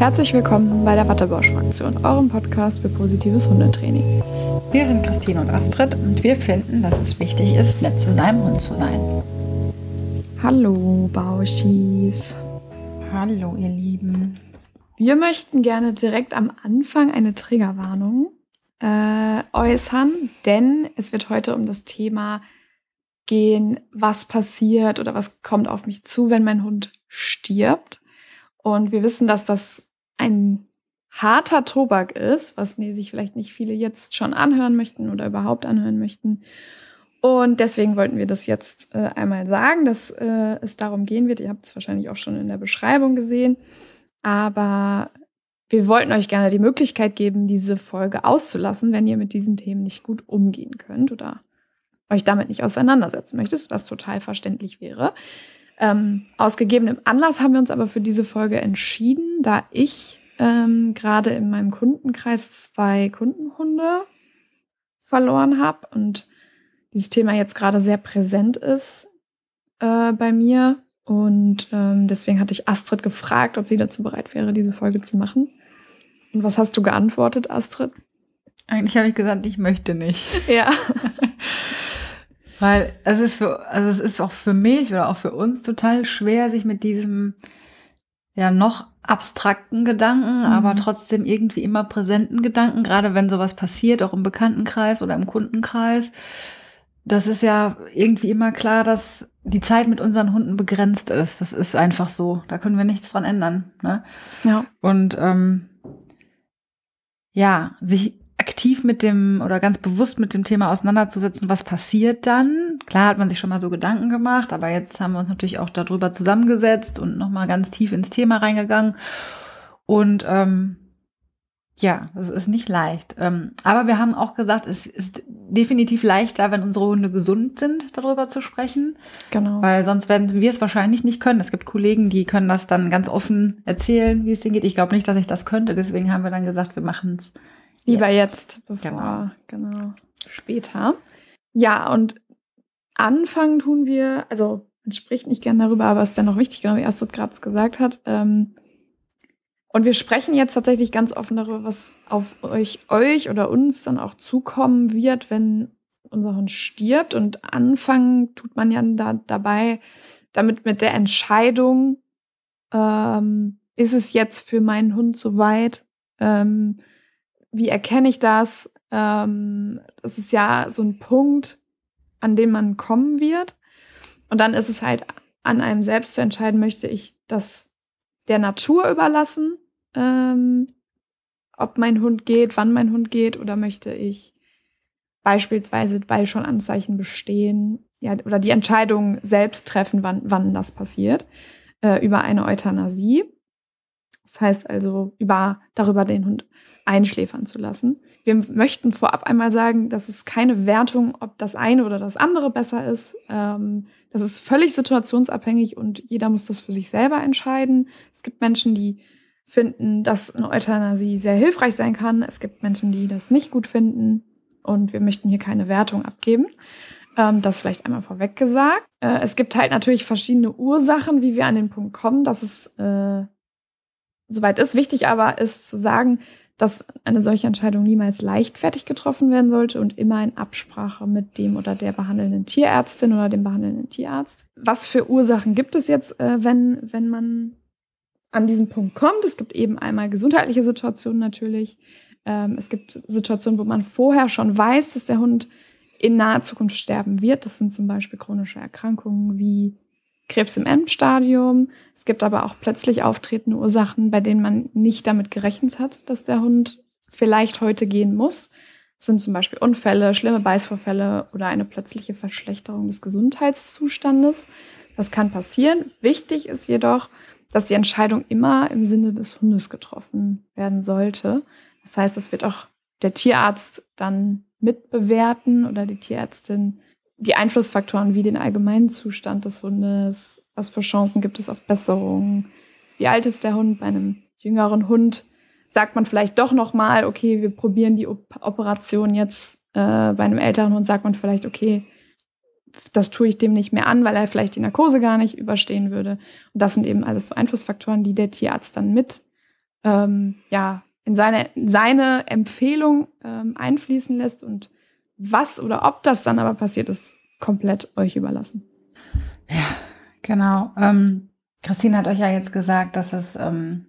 Herzlich willkommen bei der Wattebausch-Fraktion, eurem Podcast für positives Hundetraining. Wir sind Christine und Astrid und wir finden, dass es wichtig ist, nett zu seinem Hund zu sein. Hallo Bauschis. Hallo ihr Lieben. Wir möchten gerne direkt am Anfang eine Triggerwarnung äh, äußern, denn es wird heute um das Thema gehen, was passiert oder was kommt auf mich zu, wenn mein Hund stirbt. Und wir wissen, dass das ein harter Tobak ist, was nee, sich vielleicht nicht viele jetzt schon anhören möchten oder überhaupt anhören möchten. Und deswegen wollten wir das jetzt äh, einmal sagen, dass äh, es darum gehen wird. Ihr habt es wahrscheinlich auch schon in der Beschreibung gesehen. Aber wir wollten euch gerne die Möglichkeit geben, diese Folge auszulassen, wenn ihr mit diesen Themen nicht gut umgehen könnt oder euch damit nicht auseinandersetzen möchtest, was total verständlich wäre. Ähm, aus gegebenem Anlass haben wir uns aber für diese Folge entschieden, da ich ähm, gerade in meinem Kundenkreis zwei Kundenhunde verloren habe und dieses Thema jetzt gerade sehr präsent ist äh, bei mir. Und ähm, deswegen hatte ich Astrid gefragt, ob sie dazu bereit wäre, diese Folge zu machen. Und was hast du geantwortet, Astrid? Eigentlich habe ich gesagt, ich möchte nicht. Ja. Weil es ist für, also es ist auch für mich oder auch für uns total schwer, sich mit diesem ja noch abstrakten Gedanken, mhm. aber trotzdem irgendwie immer präsenten Gedanken, gerade wenn sowas passiert, auch im Bekanntenkreis oder im Kundenkreis. Das ist ja irgendwie immer klar, dass die Zeit mit unseren Hunden begrenzt ist. Das ist einfach so. Da können wir nichts dran ändern. Ne? Ja. Und ähm, ja, sich aktiv mit dem oder ganz bewusst mit dem Thema auseinanderzusetzen, was passiert dann. Klar hat man sich schon mal so Gedanken gemacht, aber jetzt haben wir uns natürlich auch darüber zusammengesetzt und nochmal ganz tief ins Thema reingegangen. Und ähm, ja, es ist nicht leicht. Ähm, aber wir haben auch gesagt, es ist definitiv leichter, wenn unsere Hunde gesund sind, darüber zu sprechen. Genau. Weil sonst werden wir es wahrscheinlich nicht können. Es gibt Kollegen, die können das dann ganz offen erzählen, wie es denen geht. Ich glaube nicht, dass ich das könnte. Deswegen haben wir dann gesagt, wir machen es Lieber jetzt, jetzt bevor, genau. genau, später. Ja, und anfangen tun wir, also man spricht nicht gern darüber, aber es ist dann noch wichtig, genau wie Astrid gerade gesagt hat. Ähm, und wir sprechen jetzt tatsächlich ganz offen darüber, was auf euch, euch oder uns dann auch zukommen wird, wenn unser Hund stirbt. Und anfangen tut man ja da, dabei damit mit der Entscheidung, ähm, ist es jetzt für meinen Hund soweit? Ähm, wie erkenne ich das? Ähm, das ist ja so ein Punkt, an dem man kommen wird. Und dann ist es halt an einem selbst zu entscheiden, möchte ich das der Natur überlassen, ähm, ob mein Hund geht, wann mein Hund geht, oder möchte ich beispielsweise, weil schon Anzeichen bestehen, ja, oder die Entscheidung selbst treffen, wann, wann das passiert, äh, über eine Euthanasie. Das heißt also, über, darüber den Hund einschläfern zu lassen. Wir möchten vorab einmal sagen, dass es keine Wertung, ob das eine oder das andere besser ist. Ähm, das ist völlig situationsabhängig und jeder muss das für sich selber entscheiden. Es gibt Menschen, die finden, dass eine Euthanasie sehr hilfreich sein kann. Es gibt Menschen, die das nicht gut finden. Und wir möchten hier keine Wertung abgeben. Ähm, das vielleicht einmal vorweg gesagt. Äh, es gibt halt natürlich verschiedene Ursachen, wie wir an den Punkt kommen, dass es äh, soweit ist. Wichtig aber ist zu sagen, dass eine solche Entscheidung niemals leichtfertig getroffen werden sollte und immer in Absprache mit dem oder der behandelnden Tierärztin oder dem behandelnden Tierarzt. Was für Ursachen gibt es jetzt, äh, wenn, wenn man an diesen Punkt kommt? Es gibt eben einmal gesundheitliche Situationen natürlich. Ähm, es gibt Situationen, wo man vorher schon weiß, dass der Hund in naher Zukunft sterben wird. Das sind zum Beispiel chronische Erkrankungen wie Krebs im Endstadium. Es gibt aber auch plötzlich auftretende Ursachen, bei denen man nicht damit gerechnet hat, dass der Hund vielleicht heute gehen muss. Das sind zum Beispiel Unfälle, schlimme Beißvorfälle oder eine plötzliche Verschlechterung des Gesundheitszustandes. Das kann passieren. Wichtig ist jedoch, dass die Entscheidung immer im Sinne des Hundes getroffen werden sollte. Das heißt, es wird auch der Tierarzt dann mitbewerten oder die Tierärztin die Einflussfaktoren wie den allgemeinen Zustand des Hundes, was für Chancen gibt es auf Besserung, wie alt ist der Hund bei einem jüngeren Hund, sagt man vielleicht doch noch mal, okay, wir probieren die Operation jetzt äh, bei einem älteren Hund, sagt man vielleicht, okay, das tue ich dem nicht mehr an, weil er vielleicht die Narkose gar nicht überstehen würde. Und das sind eben alles so Einflussfaktoren, die der Tierarzt dann mit ähm, ja, in seine, seine Empfehlung ähm, einfließen lässt und was oder ob das dann aber passiert, ist komplett euch überlassen. Ja, genau. Ähm, Christine hat euch ja jetzt gesagt, dass es, ähm,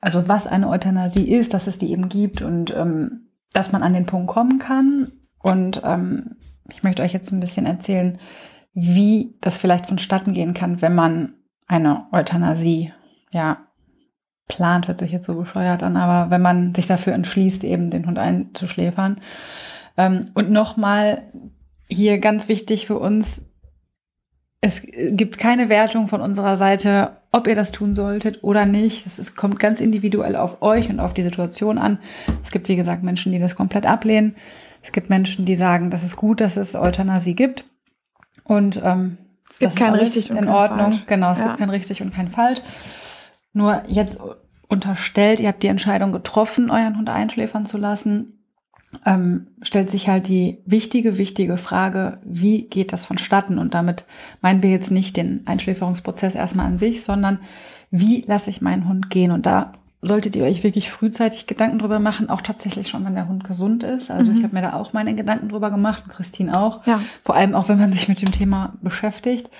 also was eine Euthanasie ist, dass es die eben gibt und ähm, dass man an den Punkt kommen kann. Und ähm, ich möchte euch jetzt ein bisschen erzählen, wie das vielleicht vonstatten gehen kann, wenn man eine Euthanasie, ja, plant, hört sich jetzt so bescheuert an, aber wenn man sich dafür entschließt, eben den Hund einzuschläfern. Ähm, und nochmal hier ganz wichtig für uns, es gibt keine Wertung von unserer Seite, ob ihr das tun solltet oder nicht. Es ist, kommt ganz individuell auf euch und auf die Situation an. Es gibt, wie gesagt, Menschen, die das komplett ablehnen. Es gibt Menschen, die sagen, das ist gut, dass es Euthanasie gibt. Und ähm, es gibt kein richtig und in kein Ordnung. Falsch. Genau, es Ja. gibt kein richtig und kein falsch. Nur jetzt unterstellt, ihr habt die Entscheidung getroffen, euren Hund einschläfern zu lassen, ähm, stellt sich halt die wichtige, wichtige Frage, wie geht das vonstatten? Und damit meinen wir jetzt nicht den Einschläferungsprozess erstmal an sich, sondern wie lasse ich meinen Hund gehen? Und da solltet ihr euch wirklich frühzeitig Gedanken drüber machen, auch tatsächlich schon, wenn der Hund gesund ist. Also Mhm. ich habe mir da auch meine Gedanken drüber gemacht und Christine auch. Ja. Vor allem auch, wenn man sich mit dem Thema beschäftigt.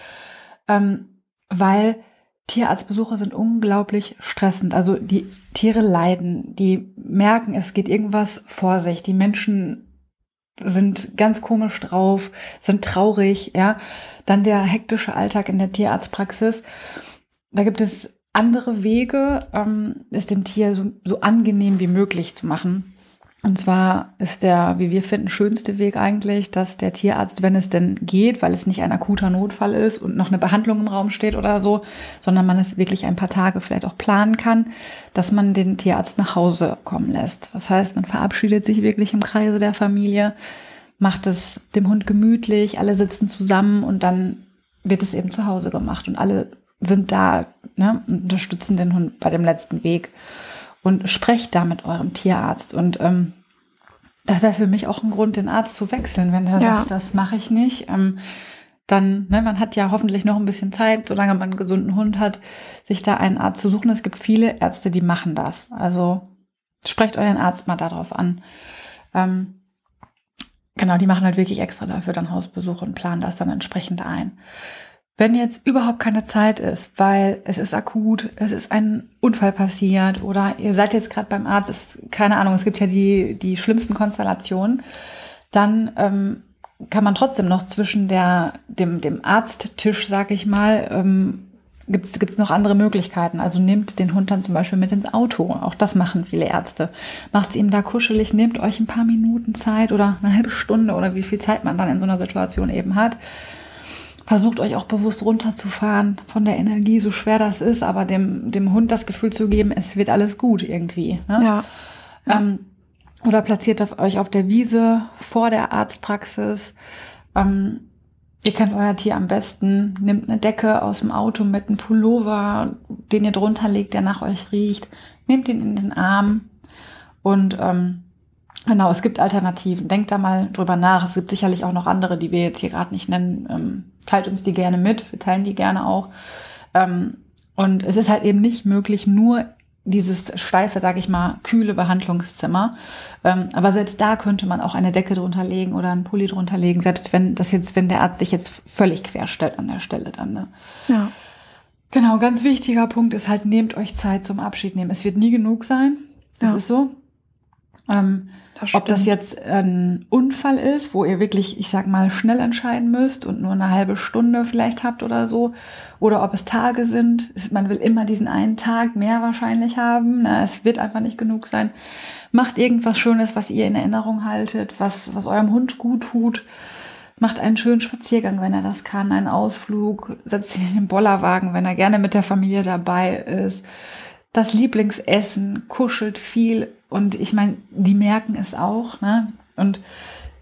Ähm, weil Tierarztbesuche sind unglaublich stressend. Also die Tiere leiden, die merken, es geht irgendwas vor sich. Die Menschen sind ganz komisch drauf, sind traurig, ja. Dann der hektische Alltag in der Tierarztpraxis. Da gibt es andere Wege, ähm, es dem Tier so, so angenehm wie möglich zu machen. Und zwar ist der, wie wir finden, schönste Weg eigentlich, dass der Tierarzt, wenn es denn geht, weil es nicht ein akuter Notfall ist und noch eine Behandlung im Raum steht oder so, sondern man es wirklich ein paar Tage vielleicht auch planen kann, dass man den Tierarzt nach Hause kommen lässt. Das heißt, man verabschiedet sich wirklich im Kreise der Familie, macht es dem Hund gemütlich, alle sitzen zusammen und dann wird es eben zu Hause gemacht und alle sind da ne, und unterstützen den Hund bei dem letzten Weg und sprecht da mit eurem Tierarzt. Und ähm, das wäre für mich auch ein Grund, den Arzt zu wechseln, wenn der Ja. sagt, das mache ich nicht. Ähm, dann, ne, man hat ja hoffentlich noch ein bisschen Zeit, solange man einen gesunden Hund hat, sich da einen Arzt zu suchen. Es gibt viele Ärzte, die machen das. Also sprecht euren Arzt mal darauf an. Ähm, genau, die machen halt wirklich extra dafür dann Hausbesuche und planen das dann entsprechend ein. Wenn jetzt überhaupt keine Zeit ist, weil es ist akut, es ist ein Unfall passiert oder ihr seid jetzt gerade beim Arzt, ist, keine Ahnung, es gibt ja die, die schlimmsten Konstellationen, dann ähm, kann man trotzdem noch zwischen der, dem, dem Arzttisch, sag ich mal, ähm, gibt es noch andere Möglichkeiten. Also nehmt den Hund dann zum Beispiel mit ins Auto. Auch das machen viele Ärzte. Macht's ihm da kuschelig, nehmt euch ein paar Minuten Zeit oder eine halbe Stunde oder wie viel Zeit man dann in so einer Situation eben hat. Versucht euch auch bewusst runterzufahren von der Energie, so schwer das ist, aber dem, dem Hund das Gefühl zu geben, es wird alles gut irgendwie. Ne? Ja. Ähm, oder platziert auf euch auf der Wiese vor der Arztpraxis. Ähm, ihr kennt euer Tier am besten. Nehmt eine Decke aus dem Auto mit einem Pullover, den ihr drunter legt, der nach euch riecht. Nehmt ihn in den Arm. Und ähm, genau, es gibt Alternativen. Denkt da mal drüber nach. Es gibt sicherlich auch noch andere, die wir jetzt hier gerade nicht nennen. Ähm, teilt uns die gerne mit. Wir teilen die gerne auch. Ähm, und es ist halt eben nicht möglich, nur dieses steife, sag ich mal, kühle Behandlungszimmer. Ähm, aber selbst da könnte man auch eine Decke drunter legen oder einen Pulli drunter legen, selbst wenn das jetzt, wenn der Arzt sich jetzt völlig querstellt an der Stelle dann. Ne? Ja. Genau, ganz wichtiger Punkt ist halt, nehmt euch Zeit zum Abschied nehmen. Es wird nie genug sein. Das Ja. ist so. Ähm, Das ob das jetzt ein Unfall ist, wo ihr wirklich, ich sag mal, schnell entscheiden müsst und nur eine halbe Stunde vielleicht habt oder so, oder ob es Tage sind. Man will immer diesen einen Tag mehr wahrscheinlich haben. Na, es wird einfach nicht genug sein. Macht irgendwas Schönes, was ihr in Erinnerung haltet, was, was eurem Hund gut tut. Macht einen schönen Spaziergang, wenn er das kann, einen Ausflug, setzt ihn in den Bollerwagen, wenn er gerne mit der Familie dabei ist. Das Lieblingsessen, kuschelt viel und ich meine, die merken es auch. Ne? Und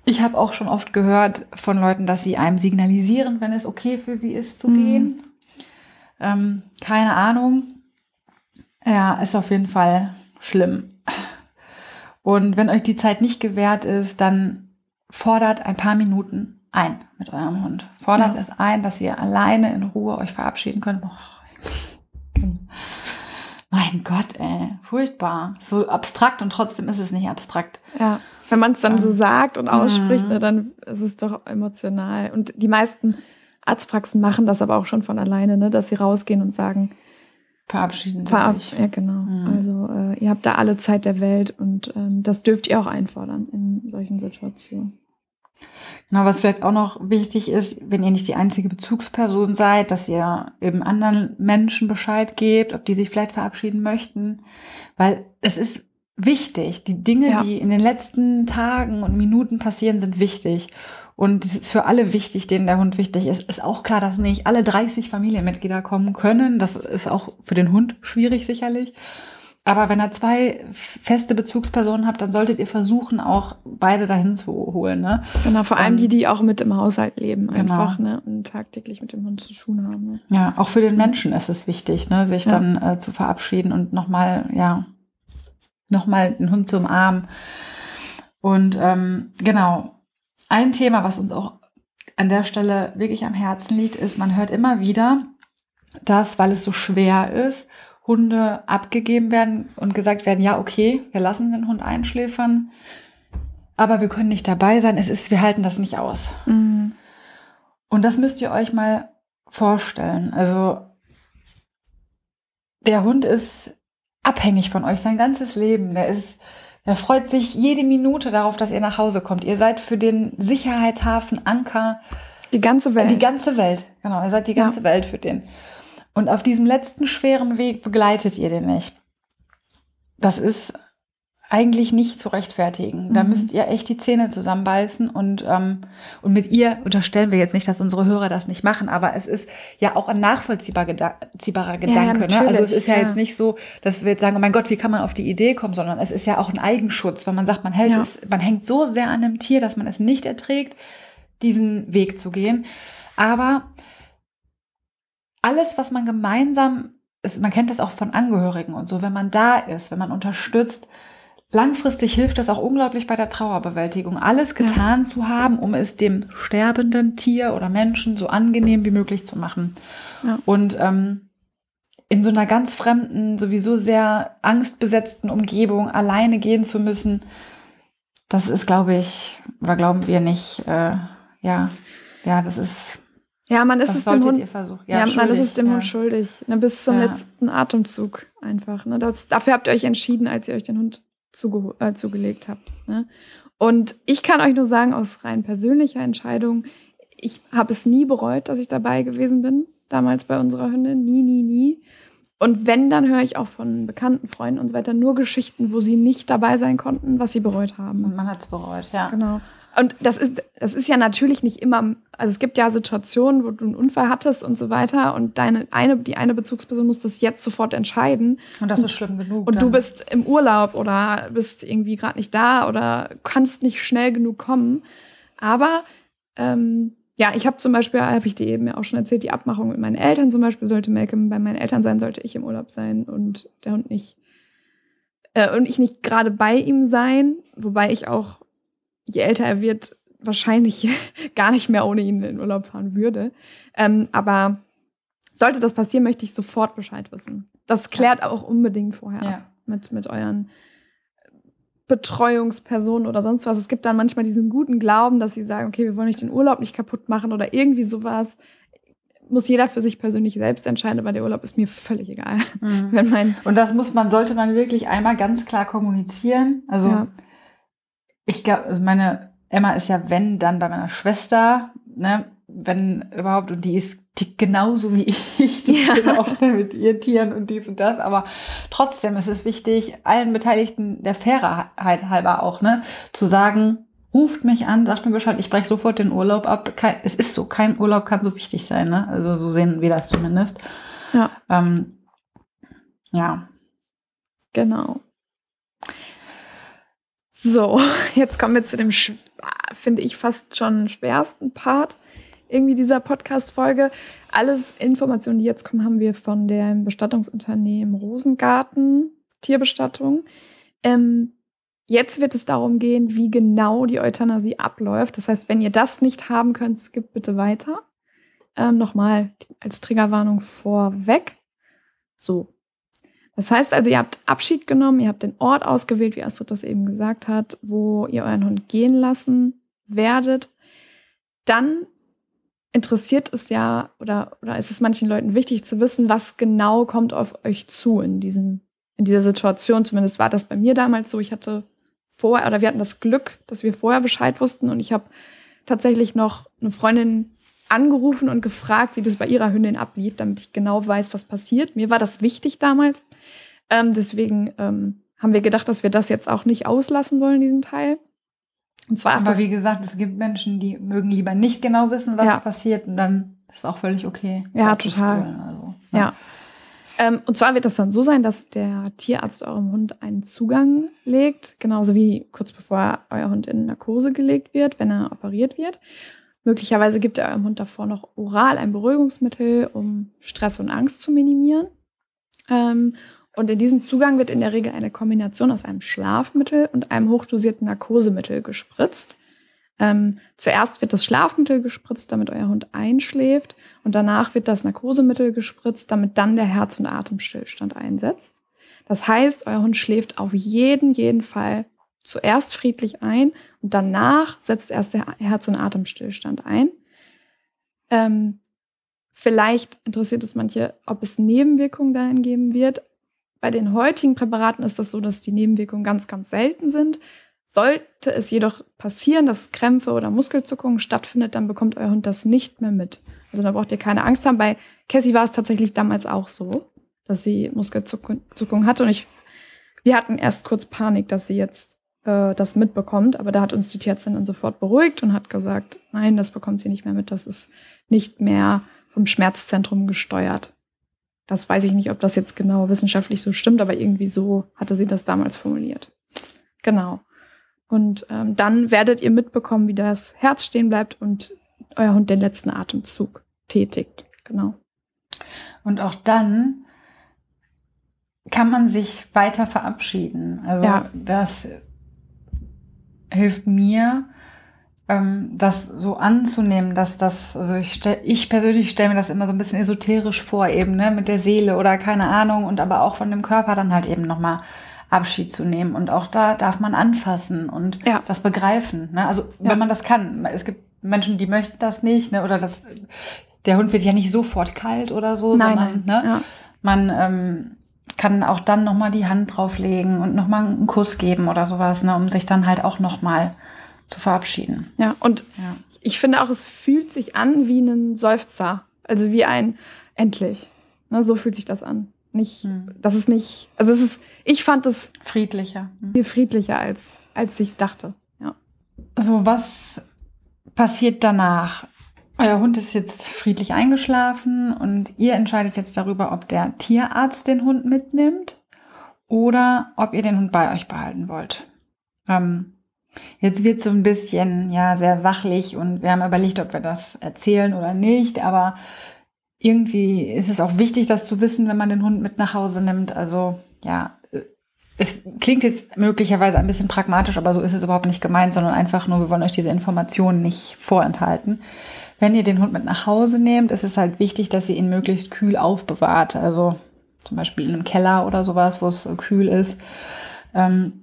ich habe auch schon oft gehört von Leuten, dass sie einem signalisieren, wenn es okay für sie ist zu Mhm. gehen. Ähm, keine Ahnung. Ja, ist auf jeden Fall schlimm. Und wenn euch die Zeit nicht gewährt ist, dann fordert ein paar Minuten ein mit eurem Hund. Fordert Ja. es ein, dass ihr alleine in Ruhe euch verabschieden könnt. Mein Gott, ey, furchtbar. So abstrakt und trotzdem ist es nicht abstrakt. Ja, wenn man es dann so sagt und ausspricht, mhm. dann ist es doch emotional. Und die meisten Arztpraxen machen das aber auch schon von alleine, ne? dass sie rausgehen und sagen, verabschieden Sie Verab sich. Ja, genau. Mhm. Also äh, ihr habt da alle Zeit der Welt und ähm, das dürft ihr auch einfordern in solchen Situationen. Genau, was vielleicht auch noch wichtig ist, wenn ihr nicht die einzige Bezugsperson seid, dass ihr eben anderen Menschen Bescheid gebt, ob die sich vielleicht verabschieden möchten, weil es ist wichtig. Die Dinge, ja. die in den letzten Tagen und Minuten passieren, sind wichtig. Und es ist für alle wichtig, denen der Hund wichtig ist. Ist auch klar, dass nicht alle 30 Familienmitglieder kommen können. Das ist auch für den Hund schwierig sicherlich. Aber wenn ihr zwei feste Bezugspersonen habt, dann solltet ihr versuchen, auch beide dahin zu holen. Ne? Genau, vor allem die, die auch mit im Haushalt leben, genau. einfach ne? und tagtäglich mit dem Hund zu tun haben. Ne? Ja, auch für den Menschen ist es wichtig, ne? sich ja. dann äh, zu verabschieden und nochmal, ja, nochmal den Hund zu umarmen. Und ähm, genau, ein Thema, was uns auch an der Stelle wirklich am Herzen liegt, ist, man hört immer wieder, dass, weil es so schwer ist, Hunde abgegeben werden und gesagt werden, ja, okay, wir lassen den Hund einschläfern, aber wir können nicht dabei sein. Es ist, wir halten das nicht aus. Mhm. Und das müsst ihr euch mal vorstellen. Also, der Hund ist abhängig von euch sein ganzes Leben. Der ist, der freut sich jede Minute darauf, dass ihr nach Hause kommt. Ihr seid für den Sicherheitshafen Anker. Die ganze Welt. Die ganze Welt, genau. Ihr seid die ganze ja. Welt für den. Und auf diesem letzten schweren Weg begleitet ihr den nicht. Das ist eigentlich nicht zu rechtfertigen. Mhm. Da müsst ihr echt die Zähne zusammenbeißen und, ähm, und mit ihr unterstellen wir jetzt nicht, dass unsere Hörer das nicht machen, aber es ist ja auch ein nachvollziehbarer Gedanke. Ja, ne? Also es ist ja, ja, jetzt nicht so, dass wir jetzt sagen, oh mein Gott, wie kann man auf die Idee kommen, sondern es ist ja auch ein Eigenschutz, weil man sagt, man hält ja. es, man hängt so sehr an dem Tier, dass man es nicht erträgt, diesen Weg zu gehen. Aber alles, was man gemeinsam ist, man kennt das auch von Angehörigen und so, wenn man da ist, wenn man unterstützt, langfristig hilft das auch unglaublich bei der Trauerbewältigung, alles getan ja. zu haben, um es dem sterbenden Tier oder Menschen so angenehm wie möglich zu machen. Ja. Und ähm, in so einer ganz fremden, sowieso sehr angstbesetzten Umgebung alleine gehen zu müssen, das ist, glaube ich, oder glauben wir nicht, äh, ja, ja, das ist ja, man ist es dem Hund, ja, ja man ist es dem ja. Hund schuldig, ne, bis zum ja. letzten Atemzug einfach. Ne, das, dafür habt ihr euch entschieden, als ihr euch den Hund zuge äh, zugelegt habt. Ne? Und ich kann euch nur sagen, aus rein persönlicher Entscheidung, ich habe es nie bereut, dass ich dabei gewesen bin, damals bei unserer Hündin, nie, nie, nie. Und wenn, dann höre ich auch von bekannten Freunden und so weiter nur Geschichten, wo sie nicht dabei sein konnten, was sie bereut haben. Und man hat es bereut, ja. Genau. Und das ist, das ist ja natürlich nicht immer, also es gibt ja Situationen, wo du einen Unfall hattest und so weiter und deine eine, die eine Bezugsperson muss das jetzt sofort entscheiden. Und das ist schlimm genug. Und dann. du bist im Urlaub oder bist irgendwie gerade nicht da oder kannst nicht schnell genug kommen. Aber ähm, ja, ich habe zum Beispiel, habe ich dir eben ja auch schon erzählt, die Abmachung mit meinen Eltern zum Beispiel sollte Malcolm bei meinen Eltern sein, sollte ich im Urlaub sein und der Hund nicht äh, und ich nicht gerade bei ihm sein, wobei ich auch je älter er wird, wahrscheinlich gar nicht mehr ohne ihn in den Urlaub fahren würde. Ähm, aber sollte das passieren, möchte ich sofort Bescheid wissen. Das klärt auch unbedingt vorher ja. mit, mit euren Betreuungspersonen oder sonst was. Es gibt dann manchmal diesen guten Glauben, dass sie sagen, okay, wir wollen nicht den Urlaub nicht kaputt machen oder irgendwie sowas. Muss jeder für sich persönlich selbst entscheiden, aber der Urlaub ist mir völlig egal. Mhm. Wenn mein Und das muss man, sollte man wirklich einmal ganz klar kommunizieren. Also ja ich glaube, also meine Emma ist ja, wenn, dann bei meiner Schwester, ne, wenn überhaupt, und die ist die genauso wie ich, die ja. auch mit ihren Tieren und dies und das, aber trotzdem ist es wichtig, allen Beteiligten der Fairheit halber auch, ne, zu sagen, ruft mich an, sagt mir Bescheid, ich breche sofort den Urlaub ab. Kein, es ist so, kein Urlaub kann so wichtig sein, ne? Also so sehen wir das zumindest. Ja. Ähm, ja. Genau. So, jetzt kommen wir zu dem, finde ich, fast schon schwersten Part irgendwie dieser Podcast-Folge. Alles Informationen, die jetzt kommen, haben wir von dem Bestattungsunternehmen Rosengarten Tierbestattung. Ähm, jetzt wird es darum gehen, wie genau die Euthanasie abläuft. Das heißt, wenn ihr das nicht haben könnt, skippt bitte weiter. Ähm, Nochmal als Triggerwarnung vorweg. So. Das heißt also, ihr habt Abschied genommen, ihr habt den Ort ausgewählt, wie Astrid das eben gesagt hat, wo ihr euren Hund gehen lassen werdet. Dann interessiert es ja oder, oder ist es manchen Leuten wichtig zu wissen, was genau kommt auf euch zu in, diesem, in dieser Situation. Zumindest war das bei mir damals so. Ich hatte vorher, oder wir hatten das Glück, dass wir vorher Bescheid wussten und ich habe tatsächlich noch eine Freundin angerufen und gefragt, wie das bei ihrer Hündin ablief, damit ich genau weiß, was passiert. Mir war das wichtig damals. Ähm, deswegen ähm, haben wir gedacht, dass wir das jetzt auch nicht auslassen wollen, diesen Teil. Und zwar Aber wie gesagt, es gibt Menschen, die mögen lieber nicht genau wissen, was ja. passiert und dann ist auch völlig okay. Ja, total. Also, ja. ja. Ähm, und zwar wird das dann so sein, dass der Tierarzt eurem Hund einen Zugang legt, genauso wie kurz bevor euer Hund in Narkose gelegt wird, wenn er operiert wird. Möglicherweise gibt er eurem Hund davor noch oral ein Beruhigungsmittel, um Stress und Angst zu minimieren. Ähm, und in diesem Zugang wird in der Regel eine Kombination aus einem Schlafmittel und einem hochdosierten Narkosemittel gespritzt. Ähm, zuerst wird das Schlafmittel gespritzt, damit euer Hund einschläft. Und danach wird das Narkosemittel gespritzt, damit dann der Herz- und Atemstillstand einsetzt. Das heißt, euer Hund schläft auf jeden, jeden Fall zuerst friedlich ein und danach setzt erst der Herz- und Atemstillstand ein. Ähm, vielleicht interessiert es manche, ob es Nebenwirkungen dahin geben wird. Bei den heutigen Präparaten ist das so, dass die Nebenwirkungen ganz, ganz selten sind. Sollte es jedoch passieren, dass Krämpfe oder Muskelzuckungen stattfindet, dann bekommt euer Hund das nicht mehr mit. Also da braucht ihr keine Angst haben. Bei Cassie war es tatsächlich damals auch so, dass sie Muskelzuckungen hatte und ich, wir hatten erst kurz Panik, dass sie jetzt äh, das mitbekommt. Aber da hat uns die Tierärztin dann sofort beruhigt und hat gesagt, nein, das bekommt sie nicht mehr mit. Das ist nicht mehr vom Schmerzzentrum gesteuert. Das weiß ich nicht, ob das jetzt genau wissenschaftlich so stimmt, aber irgendwie so hatte sie das damals formuliert. Genau. Und ähm, dann werdet ihr mitbekommen, wie das Herz stehen bleibt und euer Hund den letzten Atemzug tätigt. Genau. Und auch dann kann man sich weiter verabschieden. Also ja. das hilft mir, das so anzunehmen, dass das, also ich, stell, ich persönlich stelle mir das immer so ein bisschen esoterisch vor, eben, ne, mit der Seele oder keine Ahnung und aber auch von dem Körper dann halt eben nochmal Abschied zu nehmen. Und auch da darf man anfassen und ja. das begreifen. Ne? Also ja. wenn man das kann. Es gibt Menschen, die möchten das nicht, ne? Oder das, der Hund wird ja nicht sofort kalt oder so, nein, sondern nein. Ne? Ja. man ähm, kann auch dann nochmal die Hand drauflegen und nochmal einen Kuss geben oder sowas, ne, um sich dann halt auch nochmal zu verabschieden. Ja, und ja. ich finde auch, es fühlt sich an wie ein Seufzer. Also wie ein endlich. Ne, so fühlt sich das an. Nicht, hm. das ist nicht, also es ist, ich fand es friedlicher. Hm. Viel friedlicher, als, als ich es dachte. Ja. Also was passiert danach? Euer Hund ist jetzt friedlich eingeschlafen und ihr entscheidet jetzt darüber, ob der Tierarzt den Hund mitnimmt oder ob ihr den Hund bei euch behalten wollt. Ähm, jetzt wird so ein bisschen, ja, sehr sachlich und wir haben überlegt, ob wir das erzählen oder nicht, aber irgendwie ist es auch wichtig, das zu wissen, wenn man den Hund mit nach Hause nimmt. Also, ja, es klingt jetzt möglicherweise ein bisschen pragmatisch, aber so ist es überhaupt nicht gemeint, sondern einfach nur, wir wollen euch diese Informationen nicht vorenthalten. Wenn ihr den Hund mit nach Hause nehmt, ist es halt wichtig, dass ihr ihn möglichst kühl aufbewahrt. Also zum Beispiel in einem Keller oder sowas, wo es kühl ist. Ähm,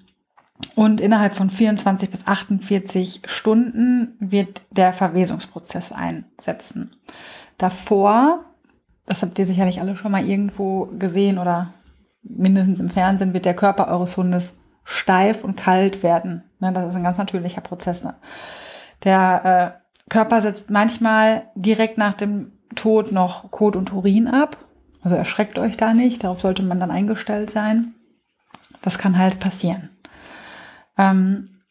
und innerhalb von 24 bis 48 Stunden wird der Verwesungsprozess einsetzen. Davor, das habt ihr sicherlich alle schon mal irgendwo gesehen oder mindestens im Fernsehen, wird der Körper eures Hundes steif und kalt werden. Ne, das ist ein ganz natürlicher Prozess. Ne? Der äh, Körper setzt manchmal direkt nach dem Tod noch Kot und Urin ab. Also erschreckt euch da nicht, darauf sollte man dann eingestellt sein. Das kann halt passieren. Ähm,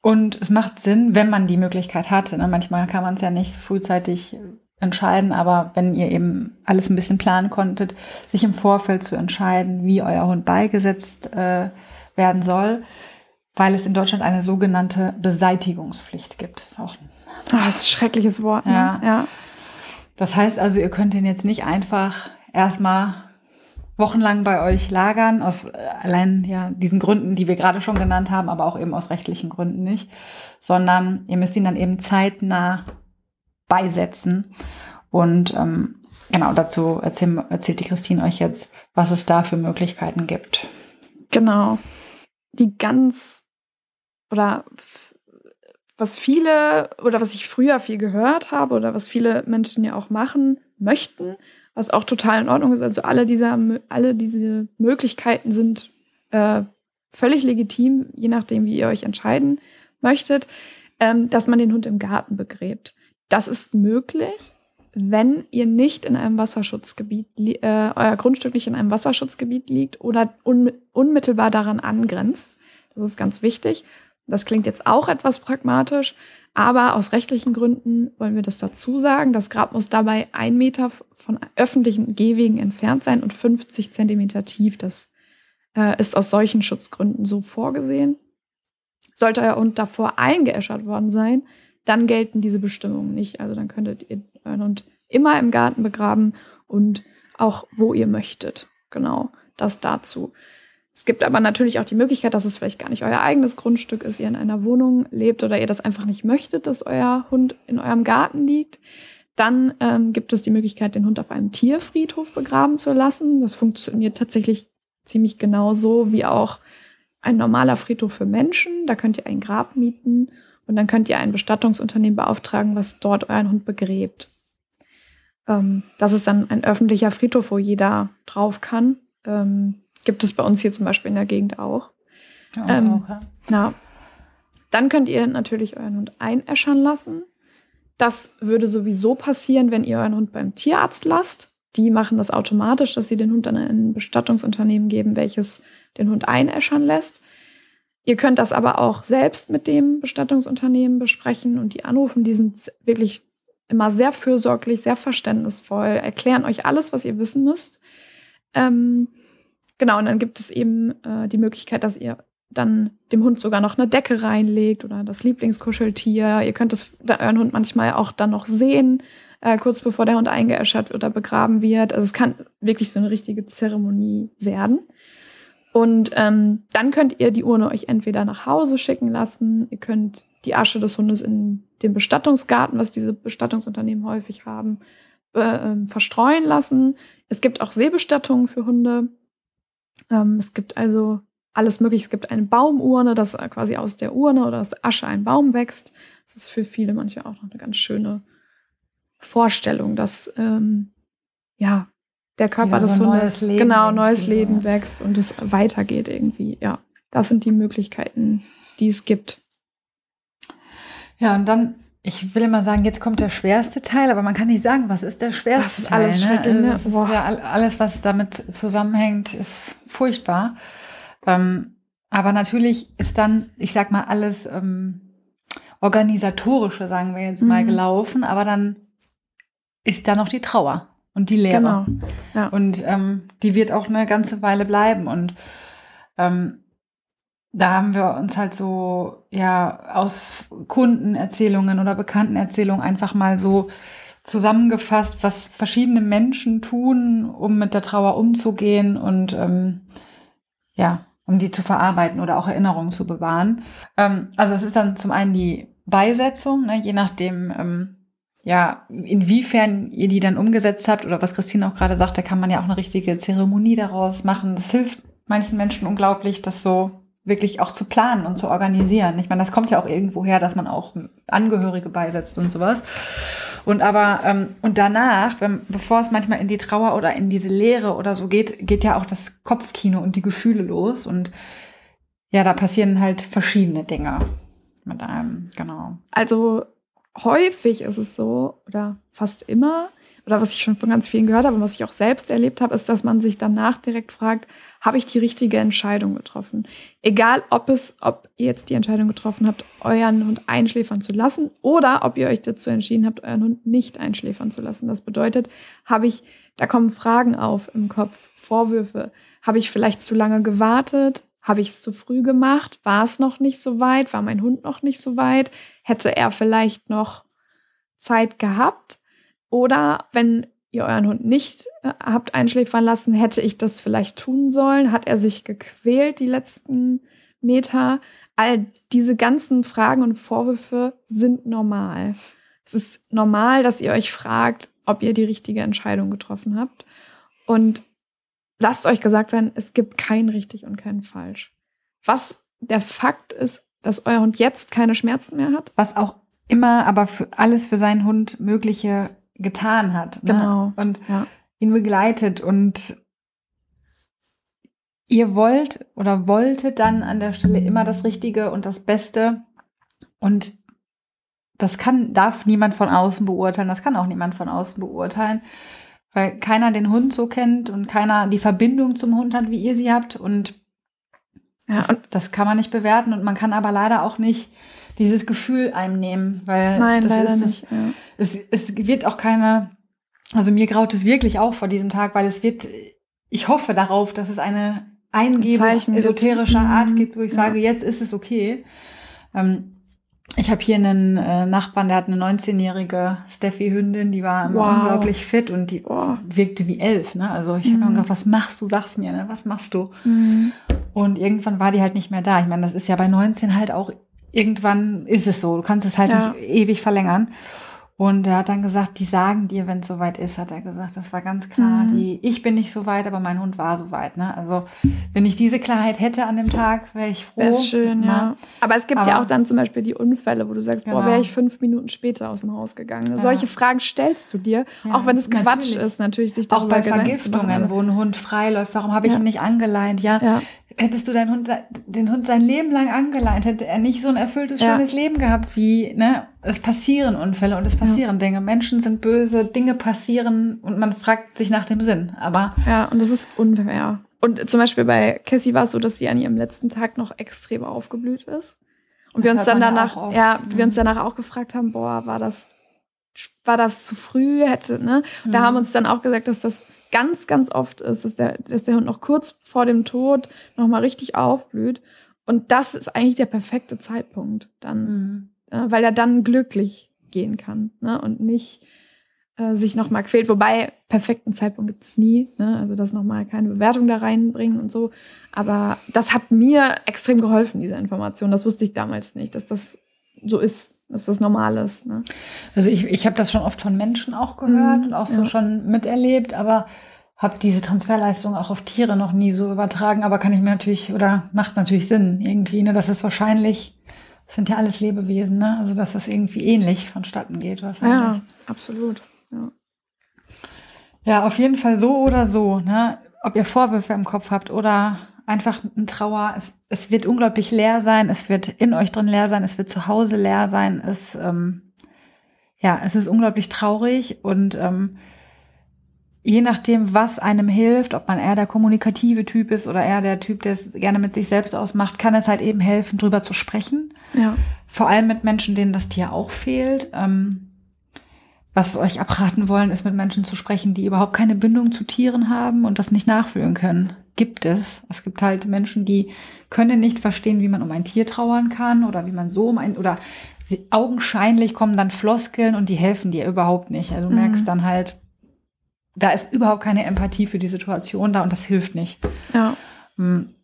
und es macht Sinn, wenn man die Möglichkeit hat. Ne? Manchmal kann man es ja nicht frühzeitig entscheiden, aber wenn ihr eben alles ein bisschen planen konntet, sich im Vorfeld zu entscheiden, wie euer Hund beigesetzt äh, werden soll, weil es in Deutschland eine sogenannte Beseitigungspflicht gibt. Das ist auch ein Oh, das ist ein schreckliches Wort. Ne? Ja. ja. Das heißt also, ihr könnt ihn jetzt nicht einfach erstmal wochenlang bei euch lagern, aus äh, allein ja diesen Gründen, die wir gerade schon genannt haben, aber auch eben aus rechtlichen Gründen nicht, sondern ihr müsst ihn dann eben zeitnah beisetzen. Und ähm, genau, dazu erzähl, erzählt die Christine euch jetzt, was es da für Möglichkeiten gibt. Genau. Die ganz oder was viele oder was ich früher viel gehört habe oder was viele Menschen ja auch machen möchten, was auch total in Ordnung ist. Also alle, dieser, alle diese Möglichkeiten sind äh, völlig legitim, je nachdem, wie ihr euch entscheiden möchtet, ähm, dass man den Hund im Garten begräbt. Das ist möglich, wenn ihr nicht in einem Wasserschutzgebiet, äh, euer Grundstück nicht in einem Wasserschutzgebiet liegt oder un unmittelbar daran angrenzt. Das ist ganz wichtig. Das klingt jetzt auch etwas pragmatisch, aber aus rechtlichen Gründen wollen wir das dazu sagen. Das Grab muss dabei ein Meter von öffentlichen Gehwegen entfernt sein und 50 Zentimeter tief. Das äh, ist aus solchen Schutzgründen so vorgesehen. Sollte euer Hund davor eingeäschert worden sein, dann gelten diese Bestimmungen nicht. Also dann könntet ihr euren Hund immer im Garten begraben und auch wo ihr möchtet. Genau, das dazu. Es gibt aber natürlich auch die Möglichkeit, dass es vielleicht gar nicht euer eigenes Grundstück ist, ihr in einer Wohnung lebt oder ihr das einfach nicht möchtet, dass euer Hund in eurem Garten liegt. Dann ähm, gibt es die Möglichkeit, den Hund auf einem Tierfriedhof begraben zu lassen. Das funktioniert tatsächlich ziemlich genauso wie auch ein normaler Friedhof für Menschen. Da könnt ihr ein Grab mieten und dann könnt ihr ein Bestattungsunternehmen beauftragen, was dort euren Hund begräbt. Ähm, das ist dann ein öffentlicher Friedhof, wo jeder drauf kann. Ähm, Gibt es bei uns hier zum Beispiel in der Gegend auch. Ja, ähm, auch, ja. ja. Dann könnt ihr natürlich euren Hund einäschern lassen. Das würde sowieso passieren, wenn ihr euren Hund beim Tierarzt lasst. Die machen das automatisch, dass sie den Hund an ein Bestattungsunternehmen geben, welches den Hund einäschern lässt. Ihr könnt das aber auch selbst mit dem Bestattungsunternehmen besprechen und die anrufen. Die sind wirklich immer sehr fürsorglich, sehr verständnisvoll, erklären euch alles, was ihr wissen müsst. Ähm, Genau, und dann gibt es eben äh, die Möglichkeit, dass ihr dann dem Hund sogar noch eine Decke reinlegt oder das Lieblingskuscheltier. Ihr könnt es da euren Hund manchmal auch dann noch sehen, äh, kurz bevor der Hund eingeäschert oder begraben wird. Also es kann wirklich so eine richtige Zeremonie werden. Und ähm, dann könnt ihr die Urne euch entweder nach Hause schicken lassen, ihr könnt die Asche des Hundes in den Bestattungsgarten, was diese Bestattungsunternehmen häufig haben, äh, verstreuen lassen. Es gibt auch Seebestattungen für Hunde. Ähm, es gibt also alles mögliche. Es gibt eine Baumurne, dass quasi aus der Urne oder aus der Asche ein Baum wächst. Das ist für viele manchmal auch noch eine ganz schöne Vorstellung, dass ähm, ja der Körper ja, des so Hundes neues genau neues Leben ja. wächst und es weitergeht irgendwie. Ja, das sind die Möglichkeiten, die es gibt. Ja, und dann ich will immer sagen, jetzt kommt der schwerste Teil, aber man kann nicht sagen, was ist der schwerste das ist Teil. Alles ne? Also ja alles, was damit zusammenhängt, ist furchtbar. Ähm, aber natürlich ist dann, ich sag mal, alles ähm, organisatorische, sagen wir jetzt mal, mhm. gelaufen, aber dann ist da noch die Trauer und die Lehre. Genau. Ja. Und ähm, die wird auch eine ganze Weile bleiben. Und ähm, da haben wir uns halt so, ja, aus Kundenerzählungen oder Bekanntenerzählungen einfach mal so zusammengefasst, was verschiedene Menschen tun, um mit der Trauer umzugehen und ähm, ja, um die zu verarbeiten oder auch Erinnerungen zu bewahren. Ähm, also es ist dann zum einen die Beisetzung, ne, je nachdem, ähm, ja, inwiefern ihr die dann umgesetzt habt oder was Christine auch gerade sagte, kann man ja auch eine richtige Zeremonie daraus machen. Das hilft manchen Menschen unglaublich, das so wirklich auch zu planen und zu organisieren. Ich meine, das kommt ja auch irgendwo her, dass man auch Angehörige beisetzt und sowas. Und aber ähm, und danach, wenn, bevor es manchmal in die Trauer oder in diese Leere oder so geht, geht ja auch das Kopfkino und die Gefühle los und ja, da passieren halt verschiedene Dinge mit einem, genau. Also häufig ist es so oder fast immer oder was ich schon von ganz vielen gehört habe und was ich auch selbst erlebt habe, ist, dass man sich danach direkt fragt, habe ich die richtige Entscheidung getroffen? Egal, ob es, ob ihr jetzt die Entscheidung getroffen habt, euren Hund einschläfern zu lassen oder ob ihr euch dazu entschieden habt, euren Hund nicht einschläfern zu lassen. Das bedeutet, habe ich, da kommen Fragen auf im Kopf, Vorwürfe. Habe ich vielleicht zu lange gewartet? Habe ich es zu früh gemacht? War es noch nicht so weit? War mein Hund noch nicht so weit? Hätte er vielleicht noch Zeit gehabt? Oder wenn ihr euren Hund nicht äh, habt einschläfern lassen, hätte ich das vielleicht tun sollen? Hat er sich gequält die letzten Meter? All diese ganzen Fragen und Vorwürfe sind normal. Es ist normal, dass ihr euch fragt, ob ihr die richtige Entscheidung getroffen habt. Und lasst euch gesagt sein, es gibt kein richtig und kein falsch. Was der Fakt ist, dass euer Hund jetzt keine Schmerzen mehr hat. Was auch immer aber für alles für seinen Hund Mögliche getan hat. Ne? Genau. Und ja. ihn begleitet und ihr wollt oder wolltet dann an der Stelle immer das Richtige und das Beste. Und das kann, darf niemand von außen beurteilen, das kann auch niemand von außen beurteilen, weil keiner den Hund so kennt und keiner die Verbindung zum Hund hat, wie ihr sie habt. Und, ja, das, und das kann man nicht bewerten und man kann aber leider auch nicht dieses Gefühl einem nehmen, weil Nein, das leider ist, nicht. Ja. Es, es wird auch keine, also mir graut es wirklich auch vor diesem Tag, weil es wird, ich hoffe darauf, dass es eine Eingebung Zeichen esoterischer gibt. Art gibt, wo ich Ja. sage, jetzt ist es okay. Ähm, ich habe hier einen äh, Nachbarn, der hat eine 19-jährige Steffi-Hündin, die war immer Wow. unglaublich fit und die Boah. wirkte wie elf. Ne? Also ich habe Mhm. mir gedacht, was machst du? Sag's mir, ne? was machst du? Mhm. Und irgendwann war die halt nicht mehr da. Ich meine, das ist ja bei 19 halt auch, irgendwann ist es so. Du kannst es halt Ja. nicht ewig verlängern. Und er hat dann gesagt, die sagen dir, wenn es soweit ist, hat er gesagt. Das war ganz klar. Mhm. Die, ich bin nicht so weit, aber mein Hund war so weit. Ne? Also wenn ich diese Klarheit hätte an dem Tag, wäre ich froh. Wäre schön, ne? ja. Aber es gibt ja Aber- auch dann zum Beispiel die Unfälle, wo du sagst, boah, Genau. wäre ich fünf Minuten später aus dem Haus gegangen. Ja. Solche Fragen stellst du dir, Ja, auch wenn es Quatsch natürlich. ist, natürlich sich Auch darüber bei Gedanken zu Vergiftungen, wo ein Hund freiläuft, warum habe ich Ja. ihn nicht angeleint? Ja, Ja, hättest du deinen Hund, den Hund sein Leben lang angeleint, hätte er nicht so ein erfülltes, Ja. schönes Leben gehabt wie, ne? Es passieren Unfälle und es passieren Dinge. Menschen sind böse, Dinge passieren und man fragt sich nach dem Sinn. Aber ja, und das ist unfair. Und zum Beispiel bei Cassie war es so, dass sie an ihrem letzten Tag noch extrem aufgeblüht ist. Und Das wir uns dann ja danach, ja, Mhm. wir uns danach auch gefragt haben, boah, war das, war das zu früh, hätte, ne? Und da Mhm. haben uns dann auch gesagt, dass das ganz, ganz oft ist, dass der, dass der Hund noch kurz vor dem Tod noch mal richtig aufblüht. Und das ist eigentlich der perfekte Zeitpunkt dann, äh, weil er dann glücklich gehen kann ne? und nicht äh, sich noch mal quält. Wobei, perfekten Zeitpunkt gibt es nie. Ne? Also das noch mal keine Bewertung da reinbringen und so. Aber das hat mir extrem geholfen, diese Information. Das wusste ich damals nicht, dass das so ist, dass das normal ist. Ne? Also ich, ich habe das schon oft von Menschen auch gehört Mhm, und auch so ja. schon miterlebt, aber habe diese Transferleistung auch auf Tiere noch nie so übertragen. Aber kann ich mir natürlich, oder macht natürlich Sinn irgendwie, ne, dass es wahrscheinlich, das sind ja alles Lebewesen, ne? Also dass das irgendwie ähnlich vonstatten geht wahrscheinlich. Ja, absolut. Ja. Ja, auf jeden Fall so oder so, ne? Ob ihr Vorwürfe im Kopf habt oder einfach ein Trauer. Es, es wird unglaublich leer sein, es wird in euch drin leer sein, es wird zu Hause leer sein. Es, ähm, ja, es ist unglaublich traurig und ähm, je nachdem, was einem hilft, ob man eher der kommunikative Typ ist oder eher der Typ, der es gerne mit sich selbst ausmacht, kann es halt eben helfen, drüber zu sprechen. ja. Vor allem mit Menschen, denen das Tier auch fehlt. Ähm, was wir euch abraten wollen, ist mit Menschen zu sprechen, die überhaupt keine Bindung zu Tieren haben und das nicht nachfühlen können. Gibt es. Es gibt halt Menschen, die können nicht verstehen, wie man um ein Tier trauern kann oder wie man so um ein, oder sie, augenscheinlich kommen dann Floskeln und die helfen dir überhaupt nicht. Also du Mhm. merkst dann halt, da ist überhaupt keine Empathie für die Situation da und das hilft nicht. ja. Hm.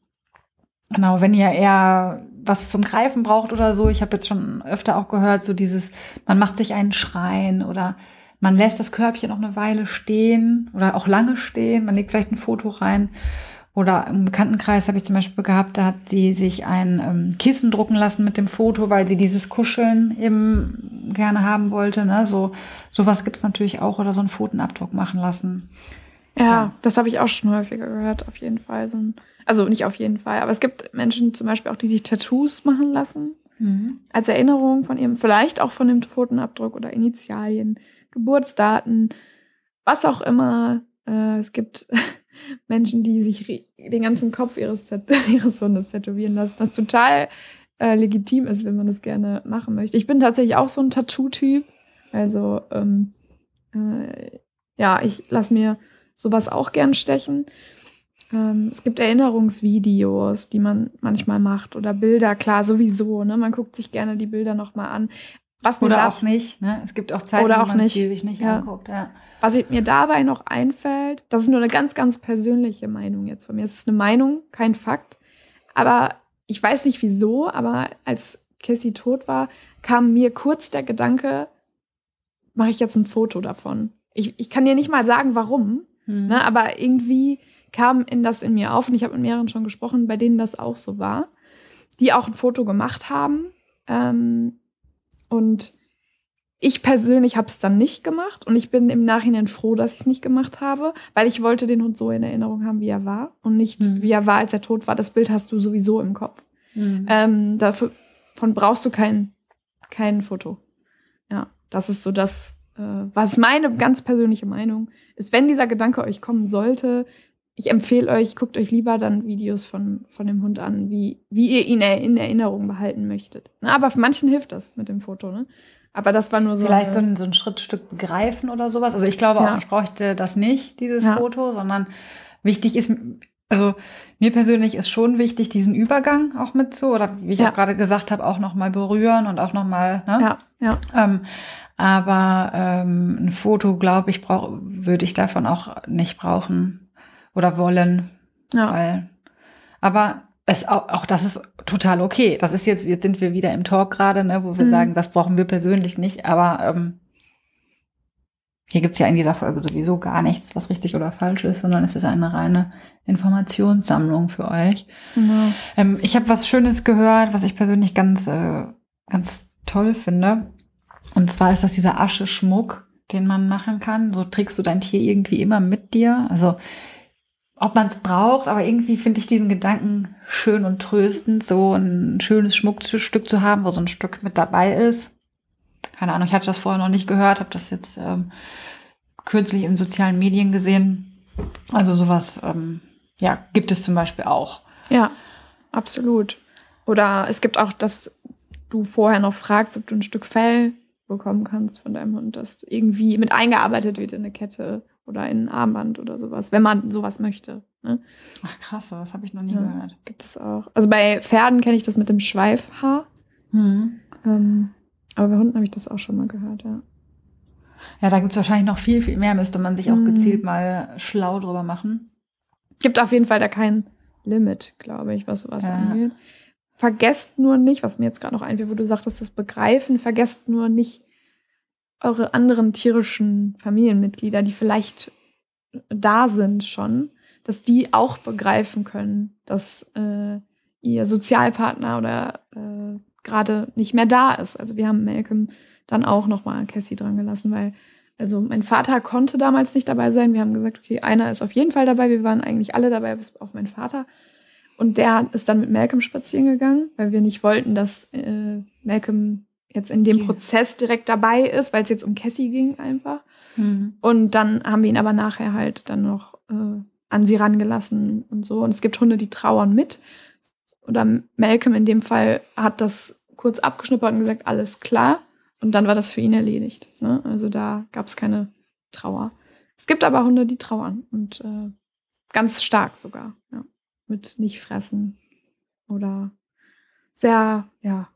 Genau, wenn ihr eher was zum Greifen braucht oder so, ich habe jetzt schon öfter auch gehört, so dieses, man macht sich einen Schrein oder man lässt das Körbchen noch eine Weile stehen oder auch lange stehen, man legt vielleicht ein Foto rein. Oder im Bekanntenkreis habe ich zum Beispiel gehabt, da hat sie sich ein ähm, Kissen drucken lassen mit dem Foto, weil sie dieses Kuscheln eben gerne haben wollte. Ne? So sowas gibt's natürlich auch oder so einen Pfotenabdruck machen lassen. Ja, Ja. das habe ich auch schon häufiger gehört, auf jeden Fall. So ein, also nicht auf jeden Fall, aber es gibt Menschen zum Beispiel auch, die sich Tattoos machen lassen. Als Erinnerung von ihrem, vielleicht auch von dem Pfotenabdruck oder Initialien, Geburtsdaten, was auch immer. Äh, es gibt Menschen, die sich den ganzen Kopf ihres, ihres Hundes tätowieren lassen, was total äh, legitim ist, wenn man das gerne machen möchte. Ich bin tatsächlich auch so ein Tattoo-Typ. Also, ähm, äh, ja, ich lasse mir sowas auch gern stechen. Ähm, es gibt Erinnerungsvideos, die man manchmal macht oder Bilder, klar, sowieso. Ne? Man guckt sich gerne die Bilder nochmal an. Was mir, Oder da, auch nicht. Ne? Es gibt auch Zeiten, Oder wo auch man nicht. sich nicht Ja. anguckt. Ja. was ich- mir dabei noch einfällt, das ist nur eine ganz, ganz persönliche Meinung jetzt von mir. Es ist eine Meinung, kein Fakt. Aber ich weiß nicht wieso, aber als Cassie tot war, kam mir kurz der Gedanke, mache ich jetzt ein Foto davon. Ich, ich kann dir nicht mal sagen, warum, Mhm. ne, aber irgendwie kam in das in mir auf und ich habe mit mehreren schon gesprochen, bei denen das auch so war, die auch ein Foto gemacht haben. Ähm, und ich persönlich habe es dann nicht gemacht und ich bin im Nachhinein froh, dass ich es nicht gemacht habe, weil ich wollte den Hund so in Erinnerung haben, wie er war und nicht Mhm. wie er war, als er tot war. Das Bild hast du sowieso im Kopf. Mhm. Ähm, dafür von brauchst du kein, kein Foto. Ja, das ist so das, äh, was meine ganz persönliche Meinung ist. Wenn dieser Gedanke euch kommen sollte, ich empfehle euch, guckt euch lieber dann Videos von, von dem Hund an, wie, wie ihr ihn in Erinnerung behalten möchtet. Ne? Aber für manchen hilft das mit dem Foto. Ne? Aber das war nur so. Vielleicht so ein, so ein Schrittstück begreifen oder sowas. Also ich glaube Ja. auch, ich bräuchte das nicht, dieses Ja. Foto, sondern wichtig ist, also mir persönlich ist schon wichtig, diesen Übergang auch mit so, oder wie ich Ja. auch gerade gesagt habe, auch nochmal berühren und auch nochmal, ne? ja, ja, Ähm, aber ähm, ein Foto, glaube ich, brauch, würde ich davon auch nicht brauchen oder wollen. ja. Weil, aber es auch, auch das ist total okay. Das ist jetzt, jetzt sind wir wieder im Talk gerade, ne, wo wir Mhm. sagen, das brauchen wir persönlich nicht, aber ähm, hier gibt's ja in dieser Folge sowieso gar nichts, was richtig oder falsch ist, sondern es ist eine reine Informationssammlung für euch. Genau. Ähm, ich habe was Schönes gehört, was ich persönlich ganz, äh, ganz toll finde. Und zwar ist das dieser Ascheschmuck, den man machen kann. So trägst du dein Tier irgendwie immer mit dir. Also ob man es braucht, aber irgendwie finde ich diesen Gedanken schön und tröstend, so ein schönes Schmuckstück zu haben, wo so ein Stück mit dabei ist. Keine Ahnung, ich hatte das vorher noch nicht gehört, habe das jetzt ähm, kürzlich in sozialen Medien gesehen. Also sowas, ähm, ja, gibt es zum Beispiel auch. Ja, absolut. Oder es gibt auch, dass du vorher noch fragst, ob du ein Stück Fell bekommen kannst von deinem Hund, das irgendwie mit eingearbeitet wird in eine Kette oder in ein Armband oder sowas, wenn man sowas möchte. Ne? Ach krass, das habe ich noch nie Ja. gehört. Gibt es auch. Also bei Pferden kenne ich das mit dem Schweifhaar. Mhm. Ähm, aber bei Hunden habe ich das auch schon mal gehört, ja. Ja, da gibt's wahrscheinlich noch viel, viel mehr, müsste man sich auch Mhm. gezielt mal schlau drüber machen. Gibt auf jeden Fall da kein Limit, glaube ich, was was Ja. angeht. Vergesst nur nicht, was mir jetzt gerade noch einfällt, wo du sagtest, das Begreifen, vergesst nur nicht eure anderen tierischen Familienmitglieder, die vielleicht da sind schon, dass die auch begreifen können, dass äh, ihr Sozialpartner oder äh, gerade nicht mehr da ist. Also wir haben Malcolm dann auch nochmal Cassie dran gelassen, weil also mein Vater konnte damals nicht dabei sein. Wir haben gesagt, okay, einer ist auf jeden Fall dabei. Wir waren eigentlich alle dabei, bis auf meinen Vater. Und der ist dann mit Malcolm spazieren gegangen, weil wir nicht wollten, dass äh, Malcolm jetzt in dem Okay. Prozess direkt dabei ist, weil es jetzt um Cassie ging einfach. Mhm. Und dann haben wir ihn aber nachher halt dann noch äh, an sie rangelassen und so. Und es gibt Hunde, die trauern mit. Oder Malcolm in dem Fall hat das kurz abgeschnippert und gesagt, alles klar. Und dann war das für ihn erledigt. Ne? Also da gab es keine Trauer. Es gibt aber Hunde, die trauern und äh, ganz stark sogar. Ja. Mit nicht fressen oder sehr, ja,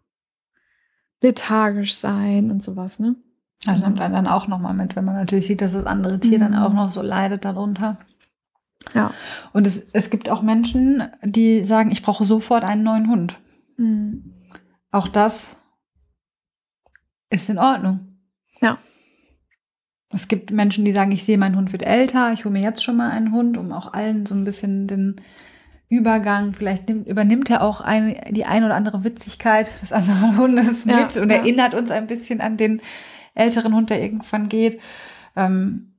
lethargisch sein und sowas, ne? Das Genau. nimmt einen dann auch nochmal mit, wenn man natürlich sieht, dass das andere Tier dann Mhm. auch noch so leidet darunter. Ja. Und es, es gibt auch Menschen, die sagen, ich brauche sofort einen neuen Hund. Mhm. Auch das ist in Ordnung. Ja. Es gibt Menschen, die sagen, ich sehe, mein Hund wird älter, ich hole mir jetzt schon mal einen Hund, um auch allen so ein bisschen den Übergang, vielleicht nimmt, übernimmt er auch ein, die ein oder andere Witzigkeit des anderen Hundes Ja, mit und ja. erinnert uns ein bisschen an den älteren Hund, der irgendwann geht. Ähm,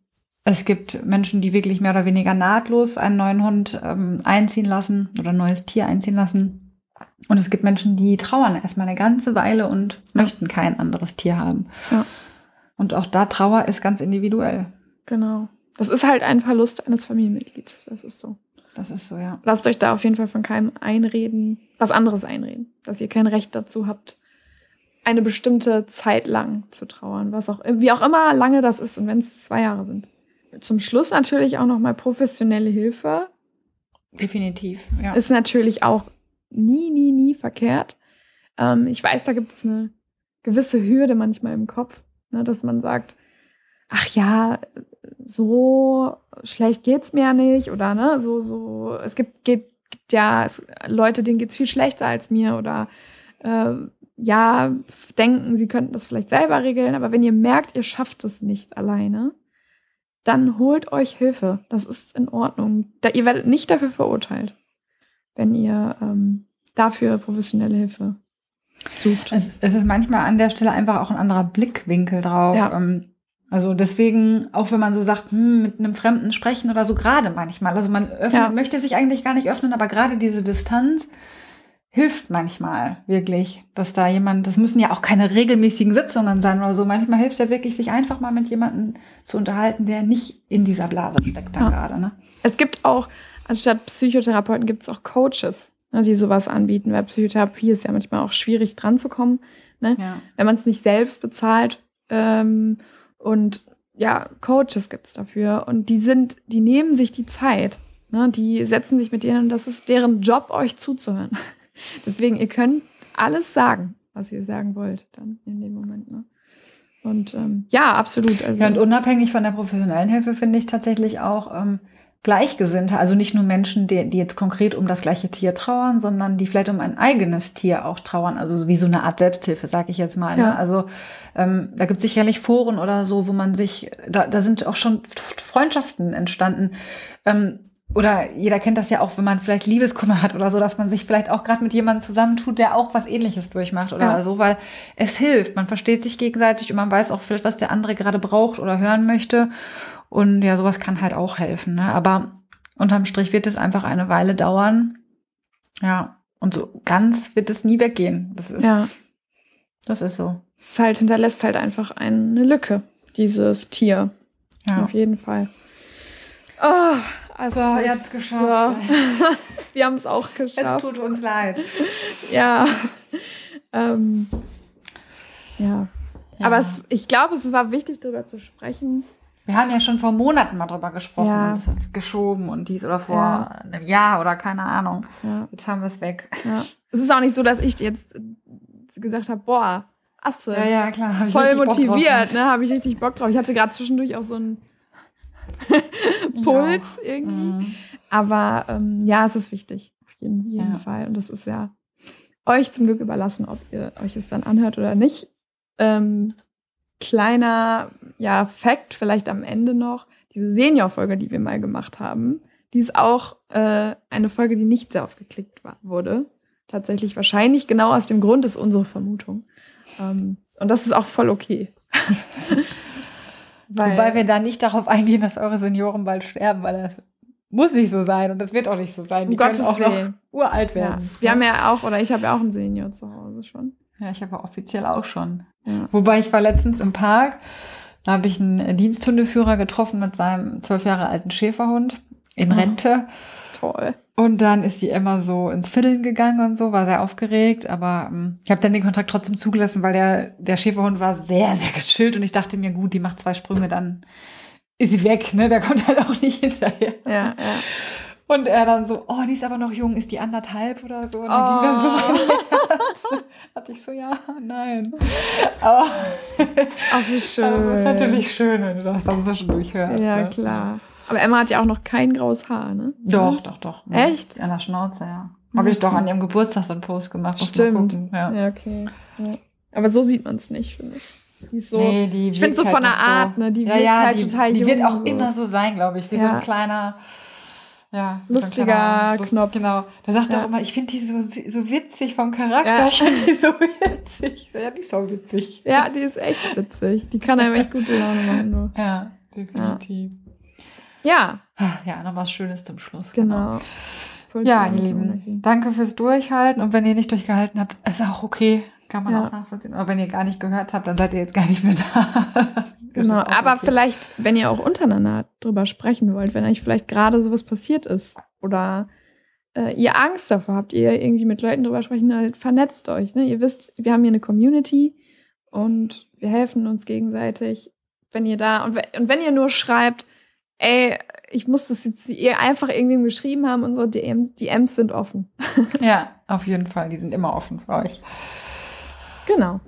es gibt Menschen, die wirklich mehr oder weniger nahtlos einen neuen Hund ähm, einziehen lassen oder ein neues Tier einziehen lassen. Und es gibt Menschen, die trauern erstmal eine ganze Weile und möchten kein anderes Tier haben. Ja. Und auch da Trauer ist ganz individuell. Genau. Das ist halt ein Verlust eines Familienmitglieds. Das ist so. Das ist so, ja. Lasst euch da auf jeden Fall von keinem einreden, was anderes einreden. Dass ihr kein Recht dazu habt, eine bestimmte Zeit lang zu trauern. Was auch, wie auch immer lange das ist und wenn es zwei Jahre sind. Zum Schluss natürlich auch nochmal professionelle Hilfe. Definitiv, ja. Ist natürlich auch nie, nie, nie verkehrt. Ähm, ich weiß, da gibt es eine gewisse Hürde manchmal im Kopf, ne, dass man sagt, ach ja, so schlecht geht's mir ja nicht oder ne, so, so, es gibt, gibt, gibt ja es, Leute, denen geht's viel schlechter als mir oder äh, ja, denken, sie könnten das vielleicht selber regeln, aber wenn ihr merkt, ihr schafft es nicht alleine, dann holt euch Hilfe. Das ist in Ordnung. Da, ihr werdet nicht dafür verurteilt, wenn ihr ähm, dafür professionelle Hilfe sucht. Es, es, ist manchmal an der Stelle einfach auch ein anderer Blickwinkel drauf. Ja. Ähm, also deswegen, auch wenn man so sagt, hm, mit einem Fremden sprechen oder so, gerade manchmal. Also man öffnet, ja. möchte sich eigentlich gar nicht öffnen, aber gerade diese Distanz hilft manchmal wirklich, dass da jemand, das müssen ja auch keine regelmäßigen Sitzungen sein oder so. Manchmal hilft es ja wirklich, sich einfach mal mit jemandem zu unterhalten, der nicht in dieser Blase steckt da ja. gerade. Ne? Es gibt auch, anstatt Psychotherapeuten gibt es auch Coaches, ne, die sowas anbieten, weil Psychotherapie ist ja manchmal auch schwierig dran zu kommen, ne? ja. wenn man es nicht selbst bezahlt. Ähm, und ja, Coaches gibt es dafür und die sind, die nehmen sich die Zeit. Ne? Die setzen sich mit denen und das ist deren Job, euch zuzuhören. Deswegen, ihr könnt alles sagen, was ihr sagen wollt, dann in dem Moment. Ne? Und ähm, ja, absolut. Also, ja, und unabhängig von der professionellen Hilfe finde ich tatsächlich auch ähm, Gleichgesinnte, also nicht nur Menschen, die, die jetzt konkret um das gleiche Tier trauern, sondern die vielleicht um ein eigenes Tier auch trauern, also wie so eine Art Selbsthilfe, sage ich jetzt mal. Ne? Ja. Also ähm, da gibt es sicherlich Foren oder so, wo man sich, da, da sind auch schon Freundschaften entstanden. Ähm, oder jeder kennt das ja auch, wenn man vielleicht Liebeskummer hat oder so, dass man sich vielleicht auch gerade mit jemandem zusammentut, der auch was ähnliches durchmacht oder ja. so, weil es hilft. Man versteht sich gegenseitig und man weiß auch vielleicht, was der andere gerade braucht oder hören möchte. Und ja, sowas kann halt auch helfen. Ne? Aber unterm Strich wird es einfach eine Weile dauern. Ja, und so ganz wird es nie weggehen. Das ist, ja. das ist so. Es halt hinterlässt halt einfach eine Lücke, dieses Tier. Ja. Auf jeden Fall. Oh, also so, jetzt geschafft. Ja. Wir haben es auch geschafft. Es tut uns leid. Ja. ähm, ja. ja. Aber es, ich glaube, es war wichtig, darüber zu sprechen. Wir haben ja schon vor Monaten mal drüber gesprochen, ja. geschoben und dies oder vor ja. einem Jahr oder keine Ahnung. Ja. Jetzt haben wir es weg. Es ist auch nicht so, dass ich jetzt gesagt habe, boah, Asse. Ja, ja, klar. Voll motiviert, ne? Habe ich richtig Bock drauf. Ich hatte gerade zwischendurch auch so ein Puls irgendwie. Mhm. Aber ähm, ja, es ist wichtig, auf jeden, jeden. Fall. Und das ist ja euch zum Glück überlassen, ob ihr euch es dann anhört oder nicht. Ähm, kleiner ja, Fact vielleicht am Ende noch. Diese Senior-Folge, die wir mal gemacht haben, die ist auch äh, eine Folge, die nicht sehr oft geklickt war, wurde. Tatsächlich wahrscheinlich genau aus dem Grund ist unsere Vermutung. Ähm, und das ist auch voll okay. Weil Wobei wir da nicht darauf eingehen, dass eure Senioren bald sterben, weil das muss nicht so sein und das wird auch nicht so sein. Die um können auch Willen. noch uralt werden. Ja. Wir ja. haben ja auch, oder ich habe ja auch einen Senior zu Hause schon. Ja, ich habe offiziell auch schon. Ja. Wobei ich war letztens im Park, da habe ich einen Diensthundeführer getroffen mit seinem zwölf Jahre alten Schäferhund in oh, Rente. Toll. Und dann ist die Emma so ins Fiddeln gegangen und so, war sehr aufgeregt, aber ähm, ich habe dann den Kontakt trotzdem zugelassen, weil der, der Schäferhund war sehr, sehr gechillt und ich dachte mir, gut, die macht zwei Sprünge, dann ist sie weg, ne? Da kommt halt auch nicht hinterher. Ja, ja. Und er dann so, oh, die ist aber noch jung, ist die anderthalb oder so? Und dann oh. ging dann so oh. mein Herz. Hatte ich so, ja, nein. Aber, Ach, wie schön. Es ist natürlich schön, wenn du das dann zwischendurch hörst. Ja, ne? klar. Aber Emma hat ja auch noch kein graues Haar, ne? Doch, doch, doch. Echt? An der Schnauze, ja. Habe ich doch an ihrem Geburtstag so einen Post gemacht. Stimmt. Ja. ja, okay. Ja. Aber so sieht man es nicht, finde ich. Die ist so, nee, die ich finde so von der Art, ne? Die ja, wird halt die, total Die jung, wird auch so. immer so sein, glaube ich, wie so ein kleiner, ja, lustiger so Knopf. Genau. Da sagt er auch immer, ich finde die so, so witzig vom Charakter. Ja. Ich finde die so witzig. Ja, die ist so witzig. Ja, die ist echt witzig. Die kann einem echt gute Laune machen. Nur. Ja, definitiv. Ja. Ja, noch was Schönes zum Schluss. Genau. genau. Ja, ihr Lieben, danke fürs Durchhalten. Und wenn ihr nicht durchgehalten habt, ist auch okay. Kann man ja. auch nachvollziehen. Aber wenn ihr gar nicht gehört habt, dann seid ihr jetzt gar nicht mehr da. genau, aber okay. vielleicht, wenn ihr auch untereinander drüber sprechen wollt, wenn euch vielleicht gerade sowas passiert ist oder äh, ihr Angst davor habt, ihr irgendwie mit Leuten drüber sprechen, halt vernetzt euch. Ne? Ihr wisst, wir haben hier eine Community und wir helfen uns gegenseitig. Wenn ihr da, und, und wenn ihr nur schreibt, ey, ich muss das jetzt ihr einfach irgendwie geschrieben haben, unsere DM, DMs sind offen. ja, auf jeden Fall, die sind immer offen für euch. Genau.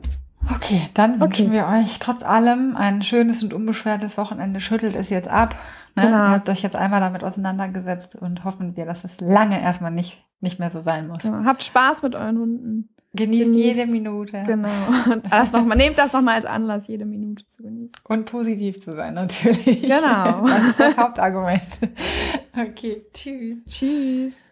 Okay, dann wünschen wir euch trotz allem ein schönes und unbeschwertes Wochenende. Schüttelt es jetzt ab. Ne? Genau. Ihr habt euch jetzt einmal damit auseinandergesetzt und hoffen wir, dass es lange erstmal nicht, nicht mehr so sein muss. Genau. Habt Spaß mit euren Hunden. Genießt, genießt, jede Minute. Genau. Und das noch mal, nehmt das nochmal als Anlass, jede Minute zu genießen. Und positiv zu sein, natürlich. Genau. Das ist das Hauptargument. Okay, tschüss. Tschüss.